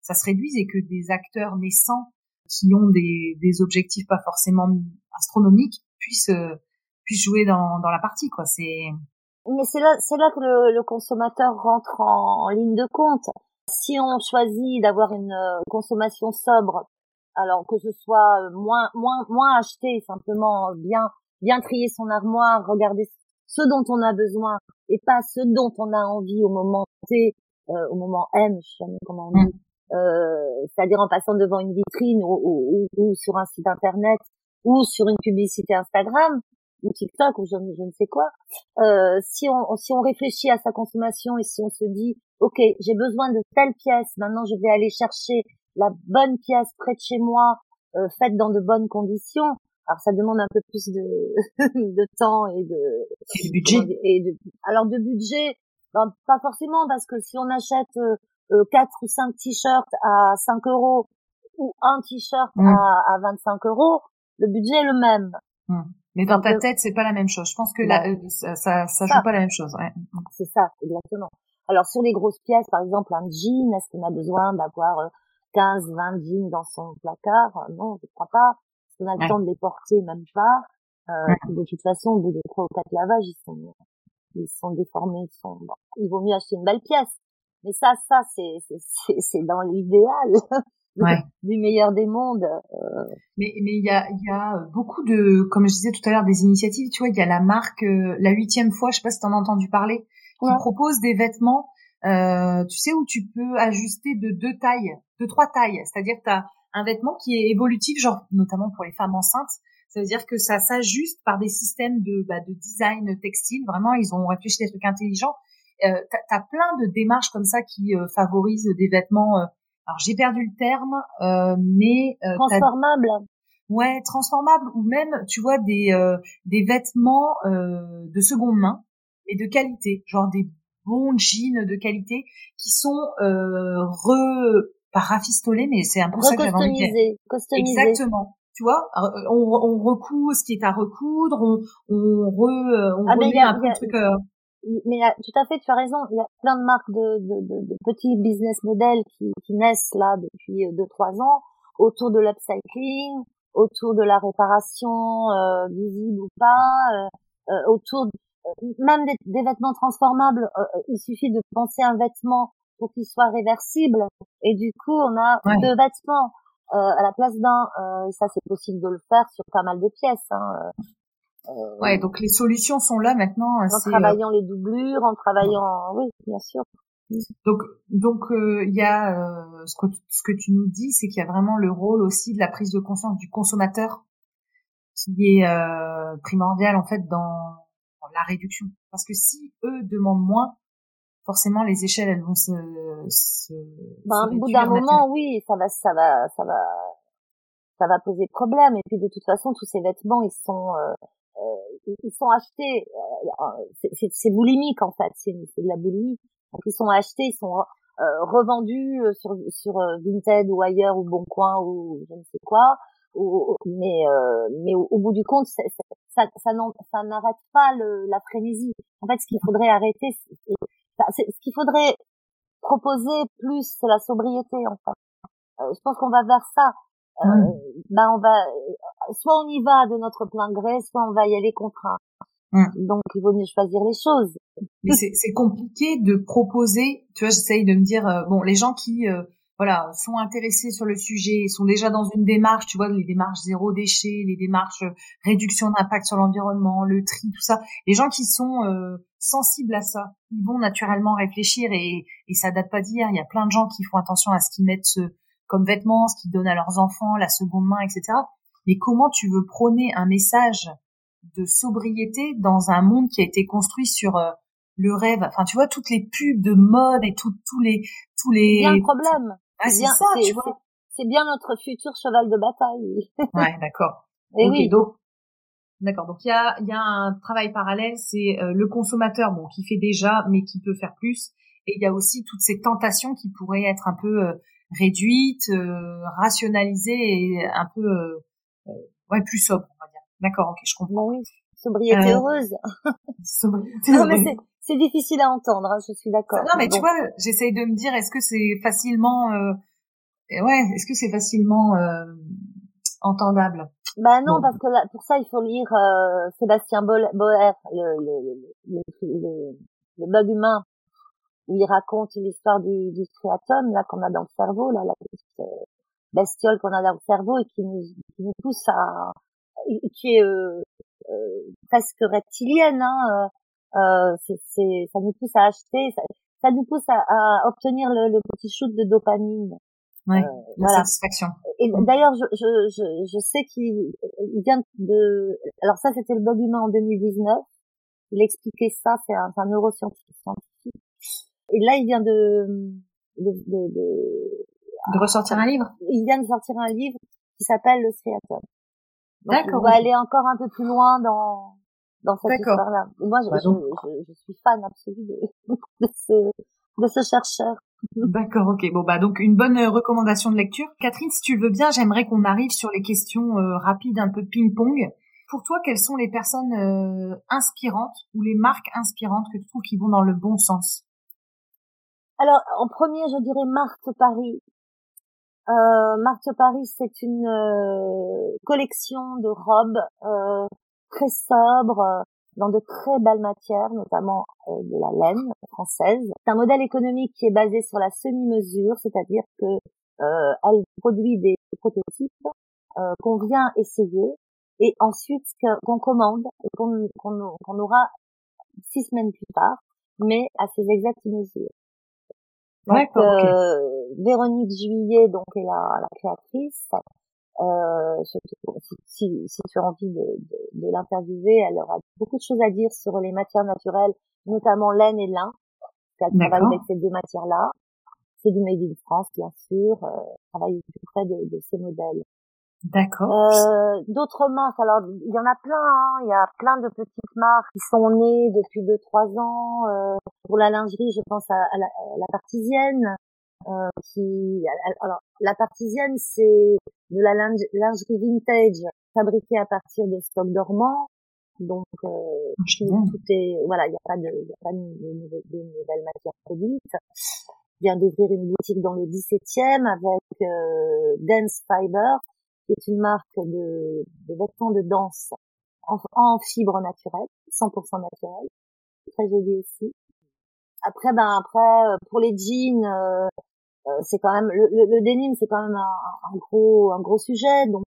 ça se réduise et que des acteurs naissants qui ont des, des objectifs pas forcément astronomiques puissent, puissent jouer dans, dans la partie, quoi. C'est, mais c'est là, c'est là que le, le consommateur rentre en, ligne de compte. Si on choisit d'avoir une euh, consommation sobre, alors que ce soit euh, moins, moins, moins acheter, simplement bien, bien trier son armoire, regarder ce dont on a besoin et pas ce dont on a envie au moment T, euh, au moment M, je sais jamais comment on dit, mm. euh, c'est-à-dire en passant devant une vitrine ou, ou, ou, sur un site internet ou sur une publicité Instagram, ou TikTok ou je, je ne sais quoi, euh, si on si on réfléchit à sa consommation et si on se dit ok j'ai besoin de telle pièce, maintenant je vais aller chercher la bonne pièce près de chez moi, euh, faite dans de bonnes conditions. Alors ça demande un peu plus de de temps et de, et de budget. Et de, alors de budget, ben, pas forcément parce que si on achète euh, euh quatre ou cinq t-shirts à 5 euros ou un t-shirt mmh. à, à 25 euros, le budget est le même. Mmh. Mais dans ta tête, c'est pas la même chose. Je pense que là, euh, ça, ça, ça joue pas la même chose. Ouais. C'est ça, exactement. Alors sur les grosses pièces, par exemple un jean, est-ce qu'on a besoin d'avoir 15, euh, 20 jeans dans son placard? Non, je crois pas. Est-ce qu'on a le temps de les porter? Même pas. Euh, De toute façon, au bout de trois ou quatre lavages, ils sont, ils sont déformés. Ils, sont... Bon, il vaut mieux acheter une belle pièce. Mais ça, ça, c'est, c'est dans l'idéal. ouais. du meilleur des mondes. Euh. Mais mais il y a il y a beaucoup de comme je disais tout à l'heure des initiatives. Tu vois, il y a la marque euh, la huitième fois, je sais pas si t'en as entendu parler, qui propose des vêtements. Euh, tu sais où tu peux ajuster de deux tailles, de trois tailles. C'est-à-dire t'as un vêtement qui est évolutif, genre notamment pour les femmes enceintes. Ça veut dire que ça s'ajuste par des systèmes de, bah, de design textile. Vraiment, ils ont réfléchi des trucs intelligents. Euh, t'as as plein de démarches comme ça qui euh, favorisent des vêtements. Euh, alors j'ai perdu le terme, euh, mais transformables. Ouais, transformables ou même, tu vois, des des vêtements de seconde main et de qualité, genre des bons jeans de qualité qui sont re pas rafistolés, mais c'est un peu ça que j'avais envie de dire. Exactement tu vois, on, on recoud ce qui est à recoudre, on, on, re, on ah, remet un peu le truc mais tout à fait, tu as raison. Il y a plein de marques de, de, de, de petits business models qui, qui, naissent là depuis euh, deux trois ans autour de l'upcycling, autour de la réparation euh, visible ou pas, euh, euh autour même des, des, vêtements transformables. il suffit de penser un vêtement pour qu'il soit réversible et du coup on a deux vêtements à la place d'un. et ça c'est possible de le faire sur pas mal de pièces. Hein. Euh, ouais, donc les solutions sont là maintenant. En euh, travaillant les doublures, en travaillant, oui, bien sûr. Donc, donc euh, il y a ce que ce que tu nous dis, c'est qu'il y a vraiment le rôle aussi de la prise de conscience du consommateur qui est primordial en fait dans, la réduction. Parce que si eux demandent moins, forcément les échelles elles vont se. se ben, au bout d'un moment, oui, ça va, ça va, ça va, ça va poser problème. Et puis de toute façon, tous ces vêtements, ils sont euh, ils sont achetés, euh, c'est boulimique en fait, c'est de la boulimie. Donc ils sont achetés, ils sont euh, revendus sur sur Vinted ou ailleurs ou Boncoin ou je ne sais quoi. Ou, mais mais au, bout du compte, ça ça, ça n'arrête pas le, la frénésie. En fait, ce qu'il faudrait arrêter, ce qu'il faudrait proposer plus, c'est la sobriété en fait. je pense qu'on va vers ça. Euh, ben on va soit on y va de notre plein gré, soit on va y aller contraint. Mmh. Donc il vaut mieux choisir les choses. Mais c'est compliqué de proposer. Tu vois, j'essaye de me dire euh, bon, les gens qui euh, voilà sont intéressés sur le sujet, sont déjà dans une démarche, tu vois, les démarches zéro déchet, les démarches réduction d'impact sur l'environnement, le tri, tout ça. Les gens qui sont sensibles à ça, ils vont naturellement réfléchir et, et ça date pas d'hier. Il y a plein de gens qui font attention à ce qu'ils mettent ce, comme vêtements, ce qu'ils donnent à leurs enfants, la seconde main, etc. Mais comment tu veux prôner un message de sobriété dans un monde qui a été construit sur euh, le rêve? Enfin, tu vois, toutes les pubs de mode et tout, tous les, tous les. C'est bien le problème. Ah, c'est ça, tu vois. C'est bien notre futur cheval de bataille. ouais, d'accord. Et oui. Donc, d'accord. Donc il y a, il y a un travail parallèle, c'est euh, le consommateur, bon, qui fait déjà, mais qui peut faire plus. Et il y a aussi toutes ces tentations qui pourraient être un peu euh, réduite, euh, rationalisée et un peu euh, euh, ouais plus sobre, on va dire. D'accord, ok, je comprends. Oui, sobriété heureuse. sobriété non, mais c'est difficile à entendre, hein, je suis d'accord. Non, mais tu vois, j'essaye de me dire, est-ce que c'est facilement, euh, ouais, est-ce que c'est facilement euh, entendable? Bah non, parce que là, pour ça, il faut lire euh, Sébastien Boer, le, le, le, le, le bug humain où il raconte l'histoire du, du striatum là qu'on a dans le cerveau, là la petite euh, bestiole qu'on a dans le cerveau et qui nous, qui nous pousse à qui est euh, euh, presque reptilienne. Hein, euh, euh c'est, ça nous pousse à acheter, ça, ça nous pousse à, à obtenir le, le, petit shoot de dopamine. Ouais, la satisfaction. Et d'ailleurs, je, je, je, je sais qu'il vient de. Alors ça, c'était le blog humain en 2019. Il expliquait ça, c'est un, un neuroscientifique et là, il vient de de, de, de, de ressortir un livre. Il vient de sortir un livre qui s'appelle Le Striatum. D'accord. On va aller encore un peu plus loin dans dans cette histoire-là. Moi, je, je, je, suis fan absolue de, de ce de ce chercheur. D'accord, ok. Bon bah donc une bonne recommandation de lecture. Catherine, si tu veux bien, j'aimerais qu'on arrive sur les questions euh, rapides, un peu ping-pong. Pour toi, quelles sont les personnes euh, inspirantes ou les marques inspirantes que tu trouves qui vont dans le bon sens? Alors, en premier, je dirais Marthe Paris. Euh, Marthe Paris, c'est une euh, collection de robes euh, très sobres, dans de très belles matières, notamment euh, de la laine française. C'est un modèle économique qui est basé sur la semi-mesure, c'est-à-dire que euh, elle produit des prototypes qu'on vient essayer et ensuite qu'on commande et qu'on aura six semaines plus tard, mais à ses exactes mesures. Donc, Véronique Juillet, donc, est la, la créatrice. Euh, si, si, tu as envie de, de, de l'interviewer, elle aura beaucoup de choses à dire sur les matières naturelles, notamment laine et lin. Elle travaille avec ces deux matières-là. C'est du Made in France, bien sûr. Euh, travaille plus près de, de ces modèles. D'accord. Euh, D'autres marques, alors il y en a plein. Hein. Il y a plein de petites marques qui sont nées depuis deux trois ans. Euh, pour la lingerie, je pense à, à, la, à la, Partisienne, euh, qui alors la Partisienne, c'est de la lingerie vintage fabriquée à partir de stocks dormants. Donc euh, tout, est voilà, il n'y a pas de, y a pas de, de, de nouvelles matières produites vient d'ouvrir une boutique dans le 17e avec euh, Dance Fiber, qui est une marque de, de vêtements de danse en, en fibre naturelle, 100% naturelle. Très joli aussi. Après, ben après, euh, pour les jeans, euh, euh, c'est quand même le, le, denim, c'est quand même un, un, gros un gros sujet. Donc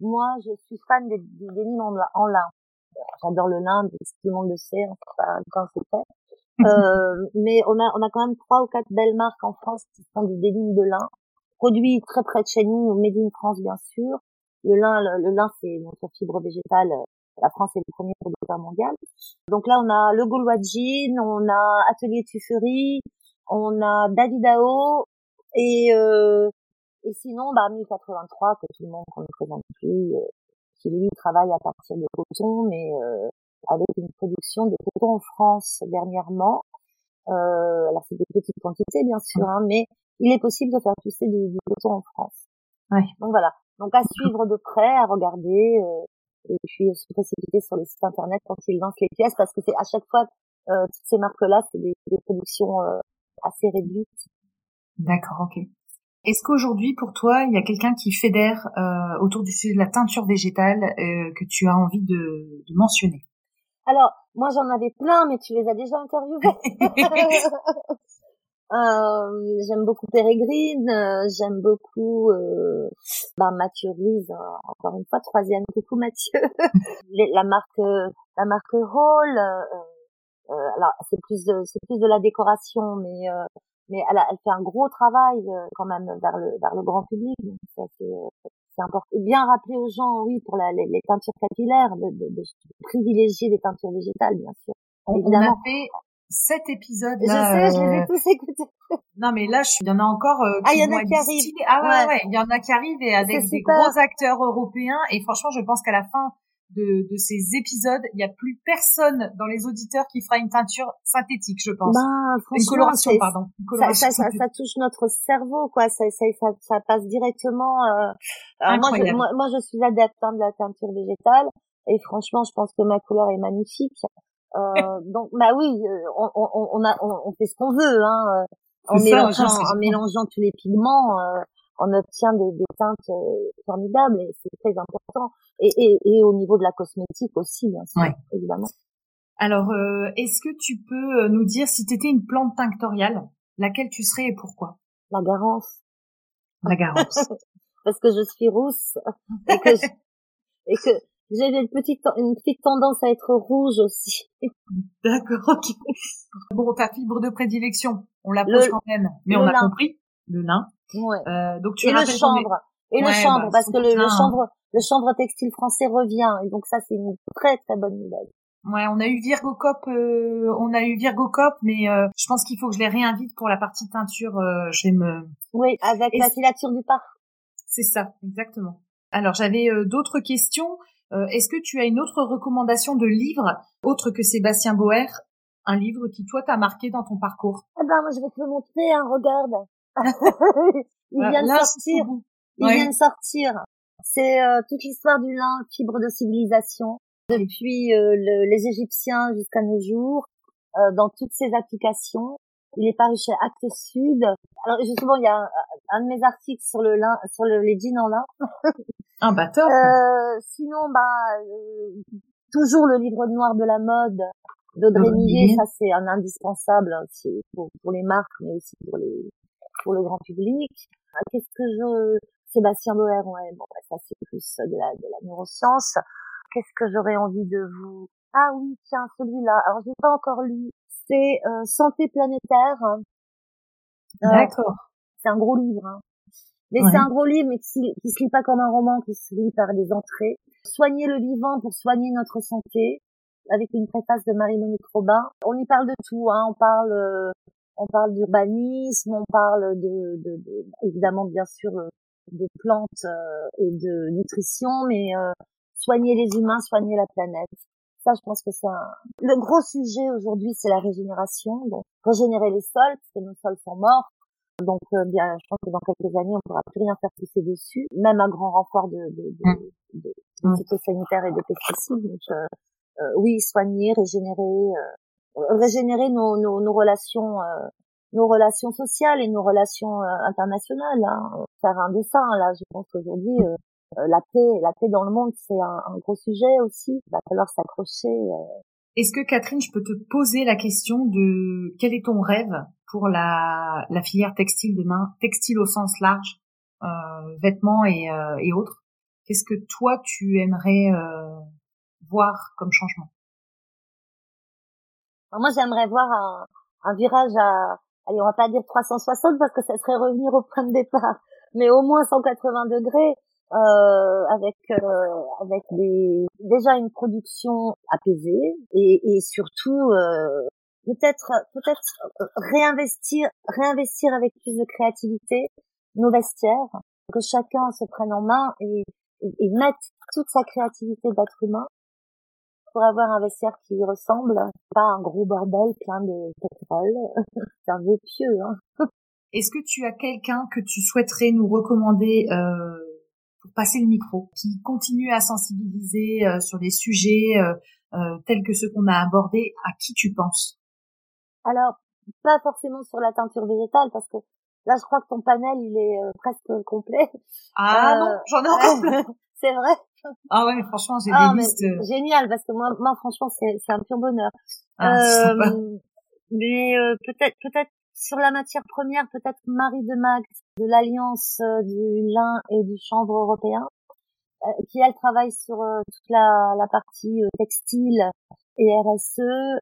moi, je suis fan des, des denim en, en lin. J'adore le lin, tout le monde le sait, enfin, quand c'est fait. Euh, mais on a, on a quand même trois ou quatre belles marques en France qui font du denim de lin, produit très près de chez nous, made in France bien sûr. Le lin, le, lin c'est notre fibre végétale. La France est le premier producteur mondial. Donc là, on a le Gaulois Jean, on a Atelier Tufferie, on a Davidao et euh, et sinon, bah 1083 que tout le monde ne présente plus, euh, qui lui travaille à partir de coton, mais euh, avec une production de coton en France dernièrement. Euh, alors c'est des petites quantités bien sûr, hein, mais il est possible de faire pousser du, du coton en France. Ouais. Donc voilà. Donc à suivre de près, à regarder, euh, et puis se précipiter sur les sites internet quand ils lancent les pièces, parce que c'est à chaque fois euh, toutes ces marques-là, c'est des, des, productions euh, assez réduites. D'accord, ok. Est-ce qu'aujourd'hui, pour toi, il y a quelqu'un qui fédère euh, autour du sujet de la teinture végétale euh, que tu as envie de, de mentionner? Alors, moi j'en avais plein, mais tu les as déjà interviewés. euh, j'aime beaucoup Pérégrine, euh, j'aime beaucoup euh, bah, Mathieu Ruiz, euh, encore une fois, troisième, coucou Mathieu. la marque la marque Hall, alors c'est plus de c'est plus de la décoration, mais mais elle, elle fait un gros travail quand même vers le vers le grand public, donc ça c'est c'est important. Et bien rappeler aux gens, oui, pour la, les, les, teintures capillaires, de, de, de, privilégier les teintures végétales, bien sûr. On, Évidemment. on a fait sept épisodes. Là, je sais, je les ai euh, tous écoutés. Non, mais là, il y en a encore euh, qui Ah, il y en a qui arrivent. Ah ouais, ouais, il y en a qui arrivent et avec des gros acteurs européens. Et franchement, je pense qu'à la fin de, de, ces épisodes, il n'y a plus personne dans les auditeurs qui fera une teinture synthétique, je pense. Ben, une coloration, pardon. Une coloration ça, ça, ça, ça, touche notre cerveau, quoi. Ça, ça, ça, passe directement. Euh... moi, je, moi, moi, je suis adepte hein, de la teinture végétale, et franchement, je pense que ma couleur est magnifique. Euh, donc, bah oui, euh, on, on, on, a, on, fait ce qu'on veut, hein, euh, en mélangeant, en mélangeant tous les pigments. Euh, on obtient des, des teintes euh, formidables et c'est très important. Et, et, et, au niveau de la cosmétique aussi, bien sûr, évidemment. Alors, euh, est-ce que tu peux nous dire si tu étais une plante tinctoriale, laquelle tu serais et pourquoi? La garance. La garance. Parce que je suis rousse et que et que j'ai une petite une petite tendance à être rouge aussi. D'accord, ok. Bon, ta fibre de prédilection, on la pose quand même, mais on a compris le lin. Ouais. Euh, donc tu et le chanvre. Et le bah, parce que le, le, chanvre, le chanvre textile français revient. Et donc ça, c'est une très très bonne nouvelle. Ouais, on a eu Virgocop, euh, on a eu Virgocop, mais euh, je pense qu'il faut que je les réinvite pour la partie teinture. Euh, je vais me. Oui, avec la filature du parc. C'est ça, exactement. Alors j'avais euh, d'autres questions. Est-ce que tu as une autre recommandation de livre autre que Sébastien Boer, un livre qui toi t'a marqué dans ton parcours? Eh ben, moi je vais te le montrer. Hein, regarde. il vient de sortir. Il vient de sortir. C'est euh, toute l'histoire du lin, fibre de civilisation, depuis euh, le, les Égyptiens jusqu'à nos jours, euh, dans toutes ses applications. Il est paru chez Actes Sud. Alors justement, il y a un, de mes articles sur le lin, sur le, les jeans en lin. ah bah top. sinon, bah toujours le livre noir de la mode d'Audrey Millet, ça c'est un indispensable hein, pour, pour les marques, mais aussi pour les pour le grand public. Ah, qu'est-ce que je... Sébastien Boer, ouais, bon, bah, ça c'est plus de la, de la neuroscience. Qu'est-ce que j'aurais envie de vous... Ah oui, tiens, celui-là. Alors, j'ai pas encore lu. C'est euh, Santé planétaire. D'accord. C'est un gros livre. Hein. Mais c'est un gros livre, mais qui, qui se lit pas comme un roman, qui se lit par des entrées. Soigner le vivant pour soigner notre santé, avec une préface de Marie-Monique Robin. On y parle de tout, hein. On parle, euh, on parle d'urbanisme, on parle de, de, de, évidemment, bien sûr, euh, de plantes euh, et de nutrition, mais soigner les humains, soigner la planète. Ça, je pense que c'est un... Le gros sujet aujourd'hui, c'est la régénération. Donc, régénérer les sols, parce que nos sols sont morts. Donc, euh, bien, je pense que dans quelques années, on pourra plus rien faire pousser dessus, même un grand renfort de, de, de, mm. de, de mm. phytosanitaires et de pesticides. Donc, euh, euh, oui, soigner, régénérer, régénérer nos, nos, nos relations, nos relations sociales et nos relations internationales. Hein. Faire un dessin, là, je pense qu'aujourd'hui, la paix, la paix dans le monde, c'est un, un, gros sujet aussi. Il va falloir s'accrocher. Est-ce que Catherine, je peux te poser la question de quel est ton rêve pour la, la filière textile demain, textile au sens large, euh, vêtements et, euh, et autres? Qu'est-ce que toi tu aimerais euh, voir comme changement? Moi, j'aimerais voir un, un virage à, allez, on va pas dire 360 parce que ça serait revenir au point de départ, mais au moins 180 degrés. Euh, avec euh, avec des déjà une production apaisée et, et surtout euh, peut-être peut-être réinvestir réinvestir avec plus de créativité nos vestiaires que chacun se prenne en main et, et, mette toute sa créativité d'être humain pour avoir un vestiaire qui lui ressemble pas un gros bordel plein de pétrole c'est un vœu pieux hein. est-ce que tu as quelqu'un que tu souhaiterais nous recommander euh, pour passer le micro qui continue à sensibiliser euh, sur des sujets euh, euh, tels que ceux qu'on a abordés à qui tu penses? Alors, pas forcément sur la teinture végétale, parce que là, je crois que ton panel, il est euh, presque complet. Ah non, euh, j'en ai encore plein. c'est vrai. Ah ouais, franchement, j'ai ah, des listes. Génial, parce que moi, moi franchement, c'est, c'est un pur bonheur. Ah, euh, mais peut-être, peut-être sur la matière première, peut-être Marie de Mag de l'Alliance du lin et du chanvre européen, qui elle travaille sur toute la, la partie textile et RSE,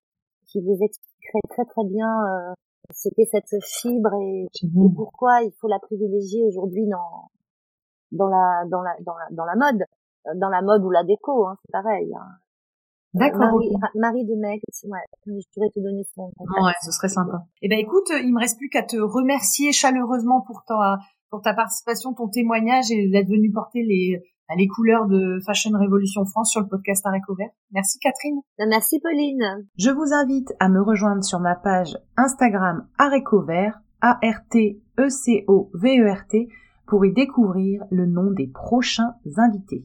qui vous explique très très bien euh, ce qu'est cette fibre et, pourquoi il faut la privilégier aujourd'hui dans dans la dans la dans la dans la mode euh, dans la mode ou la déco hein, c'est pareil hein. D'accord. Marie, Marie, de ouais, je pourrais te donner son contact. Ouais, ce serait sympa. Eh ben écoute, il me reste plus qu'à te remercier chaleureusement pour ta pour ta participation, ton témoignage et d'être venu porter les les couleurs de Fashion Révolution France sur le podcast Aréco Vert. Merci Catherine. Ben, merci Pauline. Je vous invite à me rejoindre sur ma page Instagram Aréco Vert, A-R-T-E-C-O-V-E-R-T, pour y découvrir le nom des prochains invités.